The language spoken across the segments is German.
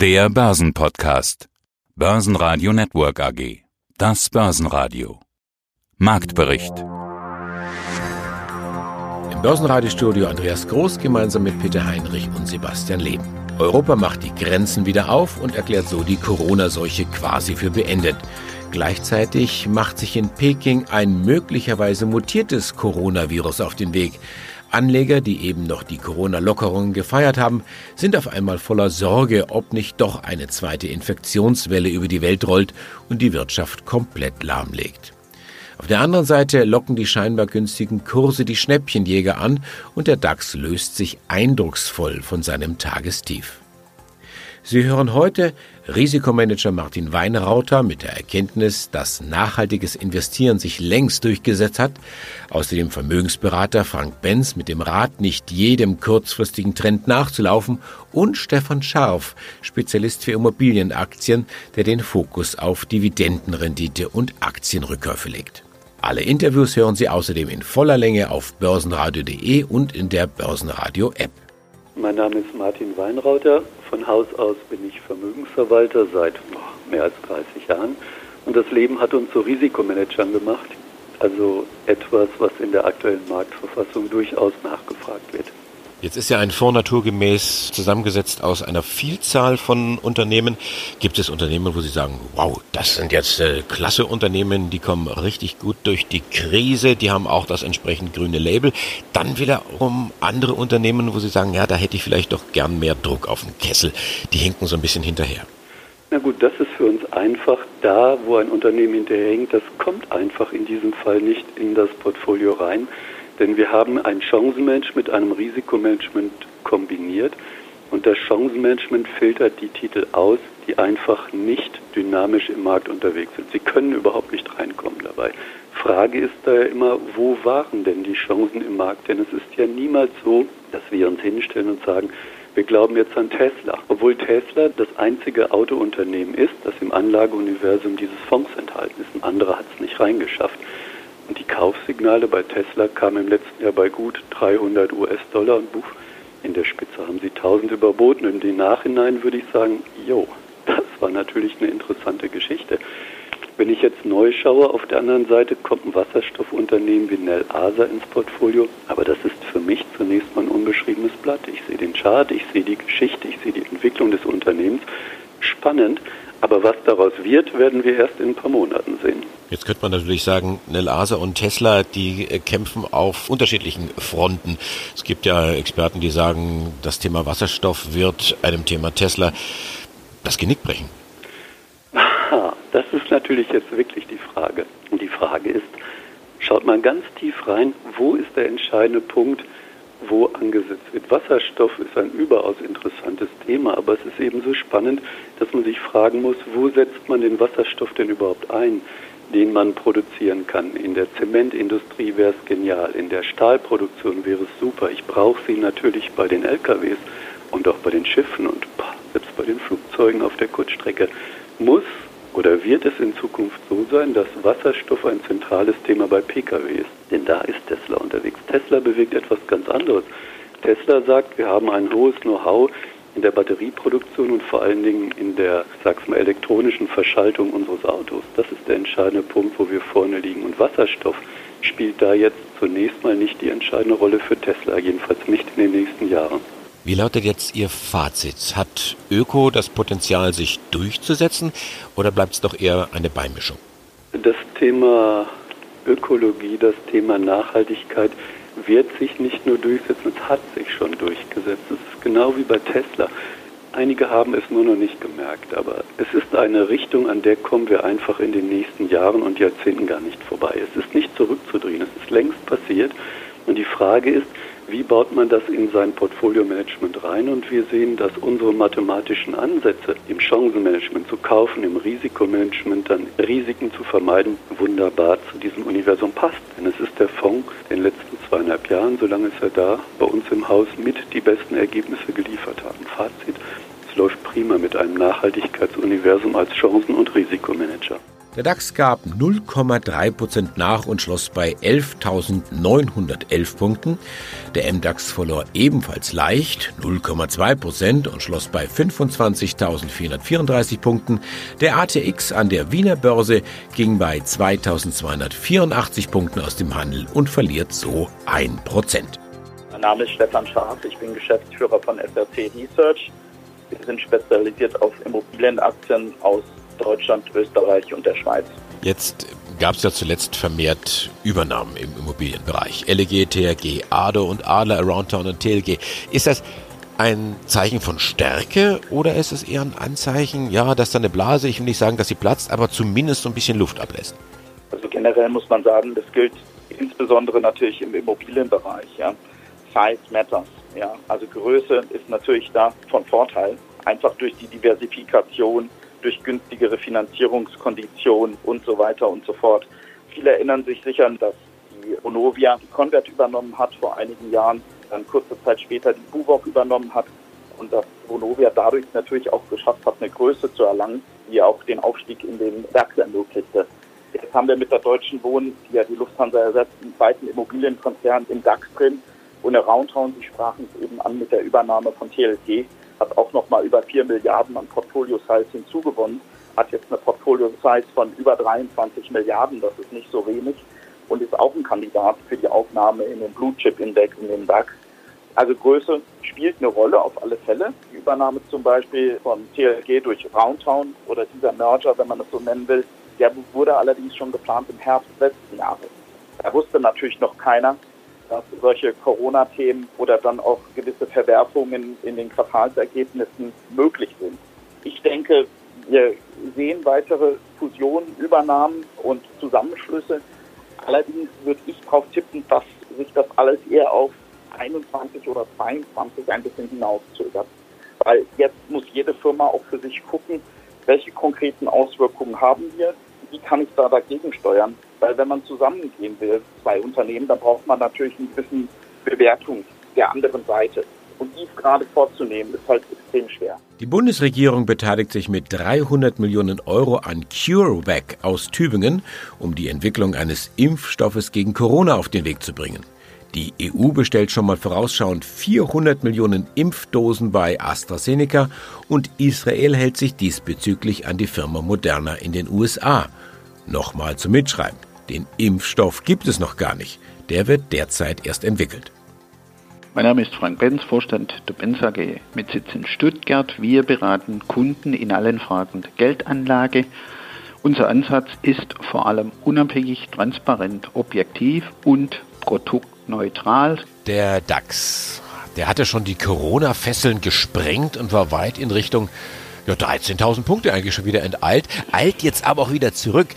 Der Börsenpodcast. Börsenradio Network AG. Das Börsenradio. Marktbericht. Im Börsenradiostudio Andreas Groß gemeinsam mit Peter Heinrich und Sebastian Leben. Europa macht die Grenzen wieder auf und erklärt so die Corona-Seuche quasi für beendet. Gleichzeitig macht sich in Peking ein möglicherweise mutiertes Coronavirus auf den Weg. Anleger, die eben noch die Corona-Lockerungen gefeiert haben, sind auf einmal voller Sorge, ob nicht doch eine zweite Infektionswelle über die Welt rollt und die Wirtschaft komplett lahmlegt. Auf der anderen Seite locken die scheinbar günstigen Kurse die Schnäppchenjäger an und der DAX löst sich eindrucksvoll von seinem Tagestief. Sie hören heute Risikomanager Martin Weinrauter mit der Erkenntnis, dass nachhaltiges Investieren sich längst durchgesetzt hat, außerdem Vermögensberater Frank Benz mit dem Rat, nicht jedem kurzfristigen Trend nachzulaufen und Stefan Scharf, Spezialist für Immobilienaktien, der den Fokus auf Dividendenrendite und Aktienrückkäufe legt. Alle Interviews hören Sie außerdem in voller Länge auf börsenradio.de und in der Börsenradio App. Mein Name ist Martin Weinrauter. Von Haus aus bin ich Vermögensverwalter seit mehr als 30 Jahren. Und das Leben hat uns zu Risikomanagern gemacht. Also etwas, was in der aktuellen Marktverfassung durchaus nachgefragt wird. Jetzt ist ja ein Fonds naturgemäß zusammengesetzt aus einer Vielzahl von Unternehmen. Gibt es Unternehmen, wo Sie sagen, wow, das sind jetzt äh, klasse Unternehmen, die kommen richtig gut durch die Krise, die haben auch das entsprechend grüne Label. Dann wiederum andere Unternehmen, wo Sie sagen, ja, da hätte ich vielleicht doch gern mehr Druck auf den Kessel. Die hinken so ein bisschen hinterher. Na gut, das ist für uns einfach. Da, wo ein Unternehmen hinterherhinkt, das kommt einfach in diesem Fall nicht in das Portfolio rein. Denn wir haben ein Chancenmanagement mit einem Risikomanagement kombiniert und das Chancenmanagement filtert die Titel aus, die einfach nicht dynamisch im Markt unterwegs sind. Sie können überhaupt nicht reinkommen dabei. Frage ist da ja immer, wo waren denn die Chancen im Markt? Denn es ist ja niemals so, dass wir uns hinstellen und sagen, wir glauben jetzt an Tesla. Obwohl Tesla das einzige Autounternehmen ist, das im Anlageuniversum dieses Fonds enthalten ist. Ein anderer hat es nicht reingeschafft. Kaufsignale bei Tesla kamen im letzten Jahr bei gut 300 US-Dollar und Buch. In der Spitze haben sie 1000 überboten. Und im Nachhinein würde ich sagen, jo, das war natürlich eine interessante Geschichte. Wenn ich jetzt neu schaue, auf der anderen Seite kommt ein Wasserstoffunternehmen wie Nel Asa ins Portfolio, aber das ist für mich zunächst mal ein unbeschriebenes Blatt. Ich sehe den Chart, ich sehe die Geschichte, ich sehe die Entwicklung des Unternehmens. Spannend, aber was daraus wird, werden wir erst in ein paar Monaten sehen. Jetzt könnte man natürlich sagen, Nelasa und Tesla, die äh, kämpfen auf unterschiedlichen Fronten. Es gibt ja Experten, die sagen, das Thema Wasserstoff wird einem Thema Tesla das Genick brechen. Aha, das ist natürlich jetzt wirklich die Frage. Und die Frage ist, schaut mal ganz tief rein, wo ist der entscheidende Punkt, wo angesetzt wird. Wasserstoff ist ein überaus interessantes Thema, aber es ist eben so spannend, dass man sich fragen muss, wo setzt man den Wasserstoff denn überhaupt ein? den man produzieren kann. In der Zementindustrie wäre es genial, in der Stahlproduktion wäre es super. Ich brauche sie natürlich bei den LKWs und auch bei den Schiffen und selbst bei den Flugzeugen auf der Kurzstrecke. Muss oder wird es in Zukunft so sein, dass Wasserstoff ein zentrales Thema bei Pkw ist? Denn da ist Tesla unterwegs. Tesla bewegt etwas ganz anderes. Tesla sagt, wir haben ein hohes Know-how in der Batterieproduktion und vor allen Dingen in der, sag's mal, elektronischen Verschaltung unseres Autos. Das ist der entscheidende Punkt, wo wir vorne liegen. Und Wasserstoff spielt da jetzt zunächst mal nicht die entscheidende Rolle für Tesla, jedenfalls nicht in den nächsten Jahren. Wie lautet jetzt Ihr Fazit? Hat Öko das Potenzial, sich durchzusetzen oder bleibt es doch eher eine Beimischung? Das Thema Ökologie, das Thema Nachhaltigkeit wird sich nicht nur durchsetzen, es hat sich schon durchgesetzt. Es ist genau wie bei Tesla. Einige haben es nur noch nicht gemerkt, aber es ist eine Richtung, an der kommen wir einfach in den nächsten Jahren und Jahrzehnten gar nicht vorbei. Es ist nicht zurückzudrehen, es ist längst passiert. Und die Frage ist, wie baut man das in sein Portfolio-Management rein? Und wir sehen, dass unsere mathematischen Ansätze im Chancenmanagement zu kaufen, im Risikomanagement dann Risiken zu vermeiden, wunderbar zu diesem Universum passt. Denn es ist der Fonds in den letzten zweieinhalb Jahren, solange ist er da, bei uns im Haus mit die besten Ergebnisse geliefert haben. Fazit, es läuft prima mit einem Nachhaltigkeitsuniversum als Chancen- und Risikomanager. Der DAX gab 0,3 Prozent nach und schloss bei 11.911 Punkten. Der MDAX verlor ebenfalls leicht 0,2 Prozent und schloss bei 25.434 Punkten. Der ATX an der Wiener Börse ging bei 2.284 Punkten aus dem Handel und verliert so 1 Prozent. Mein Name ist Stefan Scharf, ich bin Geschäftsführer von SRC Research. Wir sind spezialisiert auf Immobilienaktien aus Deutschland, Österreich und der Schweiz. Jetzt gab es ja zuletzt vermehrt Übernahmen im Immobilienbereich. LEG, TRG, ADO und Adler, Aroundtown und TLG. Ist das ein Zeichen von Stärke oder ist es eher ein Anzeichen, ja, dass da eine Blase, ich will nicht sagen, dass sie platzt, aber zumindest so ein bisschen Luft ablässt? Also generell muss man sagen, das gilt insbesondere natürlich im Immobilienbereich. Ja. Size matters. Ja. Also Größe ist natürlich da von Vorteil, einfach durch die Diversifikation durch günstigere Finanzierungskonditionen und so weiter und so fort. Viele erinnern sich sicher, dass die Onovia die Convert übernommen hat vor einigen Jahren, dann kurze Zeit später die Buwok übernommen hat und dass Vonovia dadurch natürlich auch geschafft hat, eine Größe zu erlangen, die auch den Aufstieg in den DAX ermöglichte. Jetzt haben wir mit der Deutschen Wohnen, die ja die Lufthansa ersetzt, einen zweiten Immobilienkonzern im DAX drin und Aroundtown, Sie sprachen es eben an mit der Übernahme von TLG, hat auch nochmal über 4 Milliarden an Portfolio-Size hinzugewonnen, hat jetzt eine Portfolio-Size von über 23 Milliarden, das ist nicht so wenig und ist auch ein Kandidat für die Aufnahme in den Blue Chip Index, in den DAX. Also Größe spielt eine Rolle auf alle Fälle. Die Übernahme zum Beispiel von TLG durch Roundtown oder dieser Merger, wenn man es so nennen will, der wurde allerdings schon geplant im Herbst letzten Jahres. Da wusste natürlich noch keiner, dass solche Corona-Themen oder dann auch gewisse Verwerfungen in den Quartalsergebnissen möglich sind. Ich denke, wir sehen weitere Fusionen, Übernahmen und Zusammenschlüsse. Allerdings würde ich darauf tippen, dass sich das alles eher auf 21 oder 22 ein bisschen hinauszögert. Weil jetzt muss jede Firma auch für sich gucken, welche konkreten Auswirkungen haben wir, wie kann ich da dagegen steuern. Weil wenn man zusammengehen will, zwei Unternehmen, dann braucht man natürlich eine gewisse Bewertung der anderen Seite. Und dies gerade vorzunehmen, ist halt extrem schwer. Die Bundesregierung beteiligt sich mit 300 Millionen Euro an CureVac aus Tübingen, um die Entwicklung eines Impfstoffes gegen Corona auf den Weg zu bringen. Die EU bestellt schon mal vorausschauend 400 Millionen Impfdosen bei AstraZeneca und Israel hält sich diesbezüglich an die Firma Moderna in den USA. Nochmal zum Mitschreiben. Den Impfstoff gibt es noch gar nicht. Der wird derzeit erst entwickelt. Mein Name ist Frank Benz, Vorstand der Benz AG mit Sitz in Stuttgart. Wir beraten Kunden in allen Fragen der Geldanlage. Unser Ansatz ist vor allem unabhängig, transparent, objektiv und produktneutral. Der DAX, der hatte schon die Corona-Fesseln gesprengt und war weit in Richtung ja, 13.000 Punkte eigentlich schon wieder enteilt, eilt jetzt aber auch wieder zurück.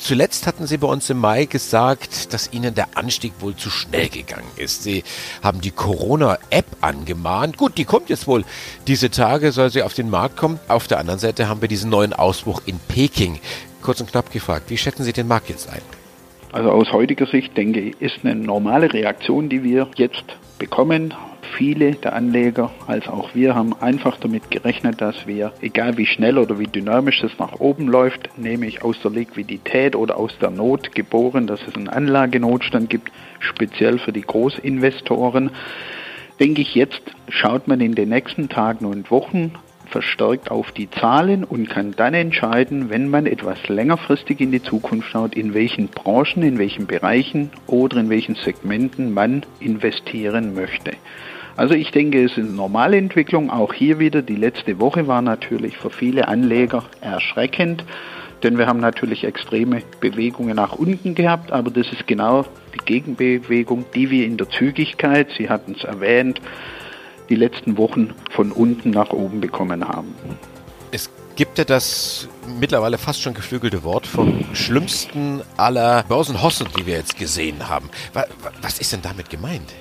Zuletzt hatten Sie bei uns im Mai gesagt, dass Ihnen der Anstieg wohl zu schnell gegangen ist. Sie haben die Corona-App angemahnt. Gut, die kommt jetzt wohl. Diese Tage soll sie auf den Markt kommen. Auf der anderen Seite haben wir diesen neuen Ausbruch in Peking. Kurz und knapp gefragt, wie schätzen Sie den Markt jetzt ein? Also aus heutiger Sicht denke ich, ist eine normale Reaktion, die wir jetzt bekommen viele der Anleger als auch wir haben einfach damit gerechnet, dass wir, egal wie schnell oder wie dynamisch es nach oben läuft, nämlich aus der Liquidität oder aus der Not geboren, dass es einen Anlagenotstand gibt, speziell für die Großinvestoren, denke ich, jetzt schaut man in den nächsten Tagen und Wochen verstärkt auf die Zahlen und kann dann entscheiden, wenn man etwas längerfristig in die Zukunft schaut, in welchen Branchen, in welchen Bereichen oder in welchen Segmenten man investieren möchte. Also ich denke, es ist eine normale Entwicklung. Auch hier wieder, die letzte Woche war natürlich für viele Anleger erschreckend, denn wir haben natürlich extreme Bewegungen nach unten gehabt, aber das ist genau die Gegenbewegung, die wir in der Zügigkeit, Sie hatten es erwähnt, die letzten Wochen von unten nach oben bekommen haben. Es gibt ja das mittlerweile fast schon geflügelte Wort vom schlimmsten aller Börsenhossen, die wir jetzt gesehen haben. Was ist denn damit gemeint?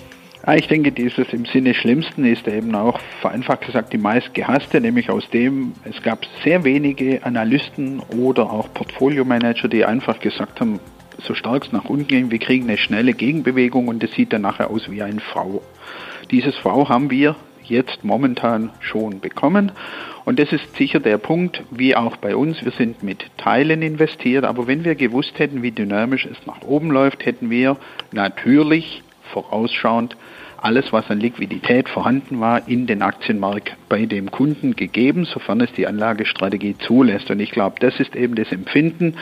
Ja, ich denke, dieses im Sinne Schlimmsten ist eben auch vereinfacht gesagt die meist gehasste, nämlich aus dem, es gab sehr wenige Analysten oder auch Portfolio-Manager, die einfach gesagt haben, so stark es nach unten ging, wir kriegen eine schnelle Gegenbewegung und das sieht dann nachher aus wie ein V. Dieses V haben wir jetzt momentan schon bekommen. Und das ist sicher der Punkt, wie auch bei uns. Wir sind mit Teilen investiert, aber wenn wir gewusst hätten, wie dynamisch es nach oben läuft, hätten wir natürlich vorausschauend alles, was an Liquidität vorhanden war, in den Aktienmarkt bei dem Kunden gegeben, sofern es die Anlagestrategie zulässt. Und ich glaube, das ist eben das Empfinden.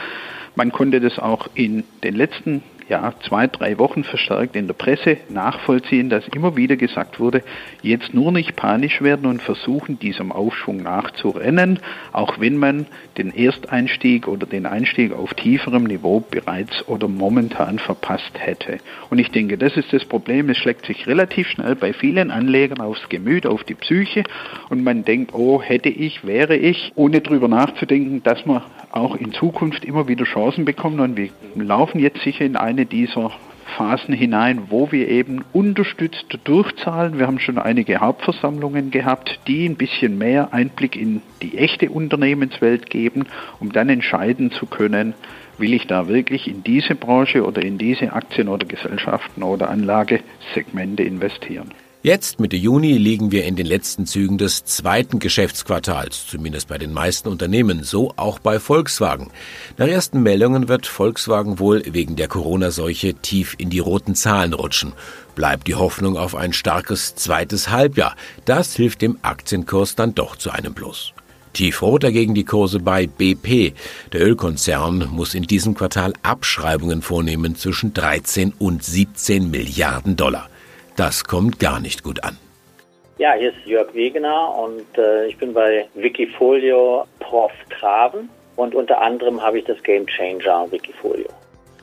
Man konnte das auch in den letzten ja, zwei, drei Wochen verstärkt in der Presse nachvollziehen, dass immer wieder gesagt wurde, jetzt nur nicht panisch werden und versuchen, diesem Aufschwung nachzurennen, auch wenn man den Ersteinstieg oder den Einstieg auf tieferem Niveau bereits oder momentan verpasst hätte. Und ich denke, das ist das Problem. Es schlägt sich relativ schnell bei vielen Anlegern aufs Gemüt, auf die Psyche und man denkt, oh, hätte ich, wäre ich, ohne drüber nachzudenken, dass man auch in Zukunft immer wieder Chancen bekommen und wir laufen jetzt sicher in eine dieser Phasen hinein, wo wir eben unterstützt durchzahlen. Wir haben schon einige Hauptversammlungen gehabt, die ein bisschen mehr Einblick in die echte Unternehmenswelt geben, um dann entscheiden zu können, will ich da wirklich in diese Branche oder in diese Aktien oder Gesellschaften oder Anlagesegmente investieren. Jetzt, Mitte Juni, liegen wir in den letzten Zügen des zweiten Geschäftsquartals, zumindest bei den meisten Unternehmen, so auch bei Volkswagen. Nach ersten Meldungen wird Volkswagen wohl wegen der Corona-Seuche tief in die roten Zahlen rutschen. Bleibt die Hoffnung auf ein starkes zweites Halbjahr. Das hilft dem Aktienkurs dann doch zu einem Plus. Tiefrot dagegen die Kurse bei BP. Der Ölkonzern muss in diesem Quartal Abschreibungen vornehmen zwischen 13 und 17 Milliarden Dollar. Das kommt gar nicht gut an. Ja, hier ist Jörg Wegener und äh, ich bin bei Wikifolio Prof Traven und unter anderem habe ich das Game Changer Wikifolio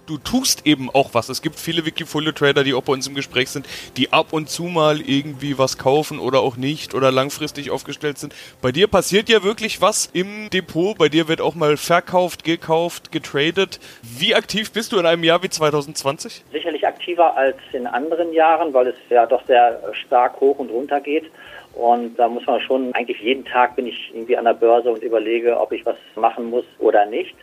du tust eben auch was. Es gibt viele Wikifolio-Trader, die auch bei uns im Gespräch sind, die ab und zu mal irgendwie was kaufen oder auch nicht oder langfristig aufgestellt sind. Bei dir passiert ja wirklich was im Depot. Bei dir wird auch mal verkauft, gekauft, getradet. Wie aktiv bist du in einem Jahr wie 2020? Sicherlich aktiver als in anderen Jahren, weil es ja doch sehr stark hoch und runter geht. Und da muss man schon, eigentlich jeden Tag bin ich irgendwie an der Börse und überlege, ob ich was machen muss oder nicht.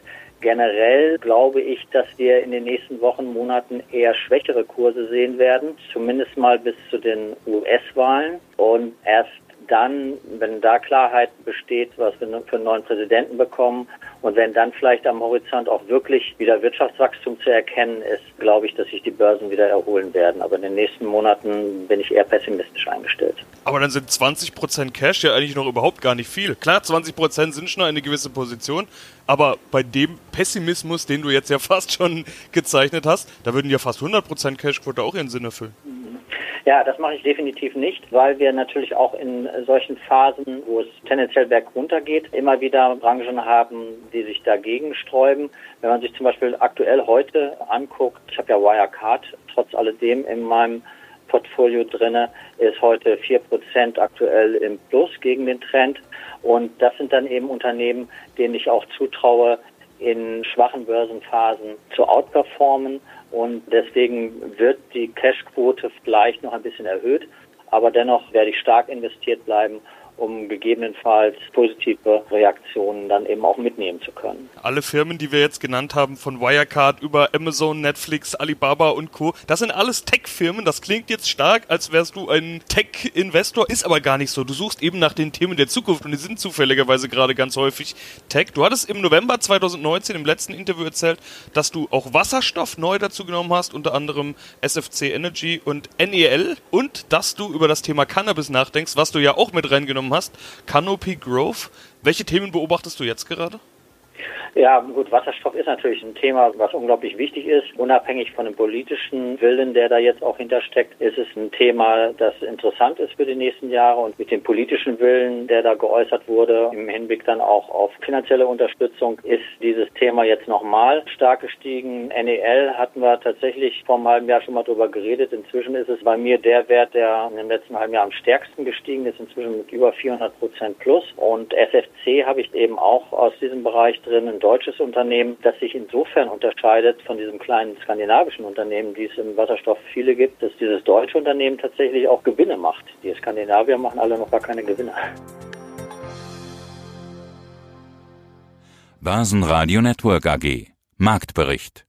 Generell glaube ich, dass wir in den nächsten Wochen, Monaten eher schwächere Kurse sehen werden, zumindest mal bis zu den US-Wahlen. Und erst dann, wenn da Klarheit besteht, was wir für einen neuen Präsidenten bekommen und wenn dann vielleicht am Horizont auch wirklich wieder Wirtschaftswachstum zu erkennen ist, glaube ich, dass sich die Börsen wieder erholen werden. Aber in den nächsten Monaten bin ich eher pessimistisch eingestellt. Aber dann sind 20% Cash ja eigentlich noch überhaupt gar nicht viel. Klar, 20% sind schon eine gewisse Position, aber bei dem Pessimismus, den du jetzt ja fast schon gezeichnet hast, da würden ja fast 100% Cashquote auch ihren Sinn erfüllen. Ja, das mache ich definitiv nicht, weil wir natürlich auch in solchen Phasen, wo es tendenziell bergunter geht, immer wieder Branchen haben, die sich dagegen sträuben. Wenn man sich zum Beispiel aktuell heute anguckt, ich habe ja Wirecard trotz alledem in meinem Portfolio drinne, ist heute vier Prozent aktuell im Plus gegen den Trend. Und das sind dann eben Unternehmen, denen ich auch zutraue, in schwachen Börsenphasen zu outperformen. Und deswegen wird die Cashquote vielleicht noch ein bisschen erhöht. Aber dennoch werde ich stark investiert bleiben um gegebenenfalls positive Reaktionen dann eben auch mitnehmen zu können. Alle Firmen, die wir jetzt genannt haben, von Wirecard über Amazon, Netflix, Alibaba und Co., das sind alles Tech-Firmen. Das klingt jetzt stark, als wärst du ein Tech-Investor, ist aber gar nicht so. Du suchst eben nach den Themen der Zukunft und die sind zufälligerweise gerade ganz häufig Tech. Du hattest im November 2019 im letzten Interview erzählt, dass du auch Wasserstoff neu dazu genommen hast, unter anderem SFC Energy und NEL und dass du über das Thema Cannabis nachdenkst, was du ja auch mit reingenommen genommen hast. Canopy Grove. Welche Themen beobachtest du jetzt gerade? Ja, gut, Wasserstoff ist natürlich ein Thema, was unglaublich wichtig ist. Unabhängig von dem politischen Willen, der da jetzt auch hintersteckt, ist es ein Thema, das interessant ist für die nächsten Jahre. Und mit dem politischen Willen, der da geäußert wurde, im Hinblick dann auch auf finanzielle Unterstützung, ist dieses Thema jetzt nochmal stark gestiegen. NEL hatten wir tatsächlich vor einem halben Jahr schon mal drüber geredet. Inzwischen ist es bei mir der Wert, der in dem letzten halben Jahr am stärksten gestiegen ist, inzwischen mit über 400 Prozent plus. Und SFC habe ich eben auch aus diesem Bereich drin deutsches Unternehmen, das sich insofern unterscheidet von diesem kleinen skandinavischen Unternehmen, die es im Wasserstoff viele gibt, dass dieses deutsche Unternehmen tatsächlich auch Gewinne macht. Die Skandinavier machen alle noch gar keine Gewinne. Basen Radio Network AG Marktbericht